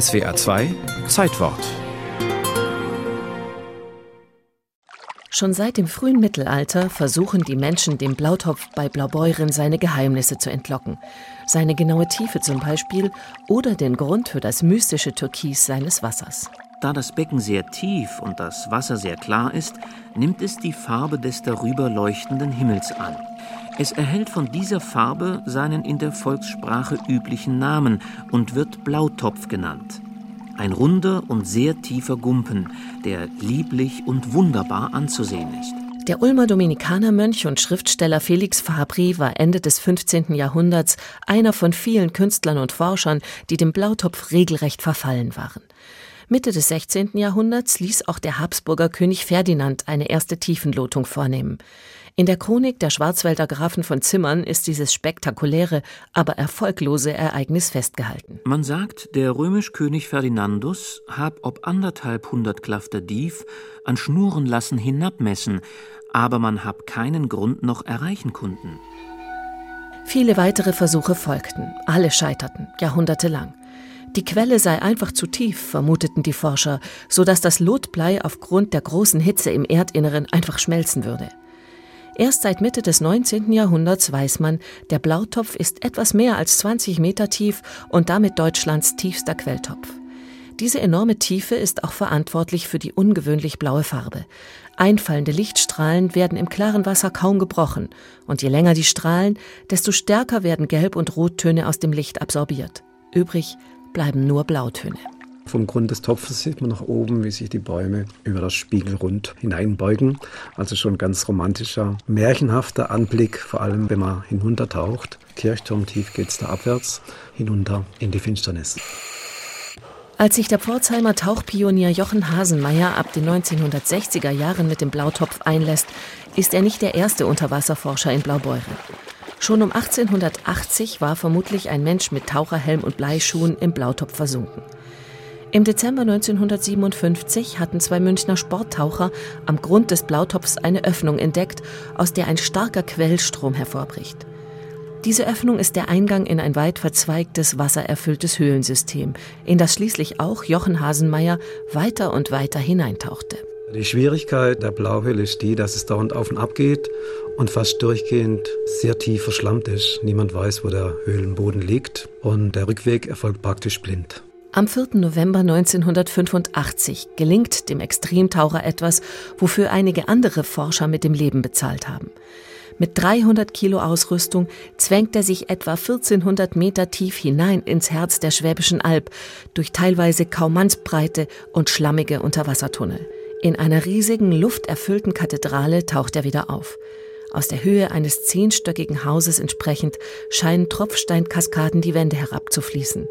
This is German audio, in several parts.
SWA 2 Zeitwort Schon seit dem frühen Mittelalter versuchen die Menschen dem Blautopf bei Blaubeuren seine Geheimnisse zu entlocken. Seine genaue Tiefe zum Beispiel oder den Grund für das mystische Türkis seines Wassers. Da das Becken sehr tief und das Wasser sehr klar ist, nimmt es die Farbe des darüber leuchtenden Himmels an. Es erhält von dieser Farbe seinen in der Volkssprache üblichen Namen und wird Blautopf genannt. Ein runder und sehr tiefer Gumpen, der lieblich und wunderbar anzusehen ist. Der Ulmer Dominikanermönch und Schriftsteller Felix Fabri war Ende des 15. Jahrhunderts einer von vielen Künstlern und Forschern, die dem Blautopf regelrecht verfallen waren. Mitte des 16. Jahrhunderts ließ auch der Habsburger König Ferdinand eine erste Tiefenlotung vornehmen. In der Chronik der Schwarzwälder Grafen von Zimmern ist dieses spektakuläre, aber erfolglose Ereignis festgehalten. Man sagt, der römisch-König Ferdinandus hab ob anderthalb hundert Klafter Dief an Schnuren lassen hinabmessen, aber man hab keinen Grund noch erreichen kunden. Viele weitere Versuche folgten, alle scheiterten, jahrhundertelang. Die Quelle sei einfach zu tief, vermuteten die Forscher, so dass das Lotblei aufgrund der großen Hitze im Erdinneren einfach schmelzen würde. Erst seit Mitte des 19. Jahrhunderts weiß man, der Blautopf ist etwas mehr als 20 Meter tief und damit Deutschlands tiefster Quelltopf. Diese enorme Tiefe ist auch verantwortlich für die ungewöhnlich blaue Farbe. Einfallende Lichtstrahlen werden im klaren Wasser kaum gebrochen, und je länger die Strahlen, desto stärker werden Gelb- und Rottöne aus dem Licht absorbiert. Übrig bleiben nur Blautöne. Vom Grund des Topfes sieht man nach oben, wie sich die Bäume über das Spiegelrund hineinbeugen. Also schon ganz romantischer, märchenhafter Anblick, vor allem wenn man hinuntertaucht. Kirchturmtief geht es da abwärts, hinunter in die Finsternis. Als sich der Pforzheimer Tauchpionier Jochen Hasenmeier ab den 1960er Jahren mit dem Blautopf einlässt, ist er nicht der erste Unterwasserforscher in Blaubeuren. Schon um 1880 war vermutlich ein Mensch mit Taucherhelm und Bleischuhen im Blautopf versunken. Im Dezember 1957 hatten zwei Münchner Sporttaucher am Grund des Blautopfs eine Öffnung entdeckt, aus der ein starker Quellstrom hervorbricht. Diese Öffnung ist der Eingang in ein weit verzweigtes, wassererfülltes Höhlensystem, in das schließlich auch Jochen Hasenmeier weiter und weiter hineintauchte. Die Schwierigkeit der Blauhöhle ist die, dass es dauernd auf und ab geht und fast durchgehend sehr tief verschlammt ist. Niemand weiß, wo der Höhlenboden liegt und der Rückweg erfolgt praktisch blind. Am 4. November 1985 gelingt dem Extremtaucher etwas, wofür einige andere Forscher mit dem Leben bezahlt haben. Mit 300 Kilo Ausrüstung zwängt er sich etwa 1400 Meter tief hinein ins Herz der Schwäbischen Alb durch teilweise kaum mannsbreite und schlammige Unterwassertunnel. In einer riesigen, lufterfüllten Kathedrale taucht er wieder auf. Aus der Höhe eines zehnstöckigen Hauses entsprechend scheinen Tropfsteinkaskaden die Wände herabzufließen.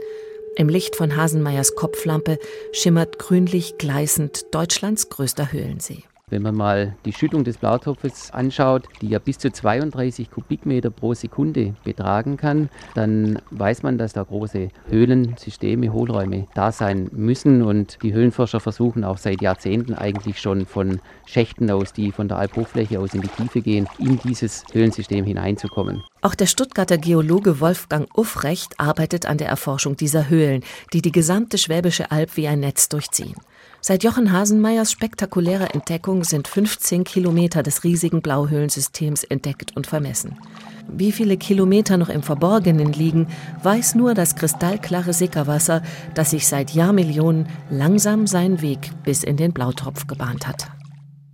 Im Licht von Hasenmeyers Kopflampe schimmert grünlich gleißend Deutschlands größter Höhlensee. Wenn man mal die Schüttung des Blautopfes anschaut, die ja bis zu 32 Kubikmeter pro Sekunde betragen kann, dann weiß man, dass da große Höhlensysteme, Hohlräume da sein müssen. Und die Höhlenforscher versuchen auch seit Jahrzehnten eigentlich schon von Schächten aus, die von der Albhochfläche aus in die Tiefe gehen, in dieses Höhlensystem hineinzukommen. Auch der Stuttgarter Geologe Wolfgang Uffrecht arbeitet an der Erforschung dieser Höhlen, die die gesamte Schwäbische Alb wie ein Netz durchziehen. Seit Jochen Hasenmeyers spektakulärer Entdeckung sind 15 Kilometer des riesigen Blauhöhlensystems entdeckt und vermessen. Wie viele Kilometer noch im Verborgenen liegen, weiß nur das kristallklare Sickerwasser, das sich seit Jahrmillionen langsam seinen Weg bis in den Blautropf gebahnt hat.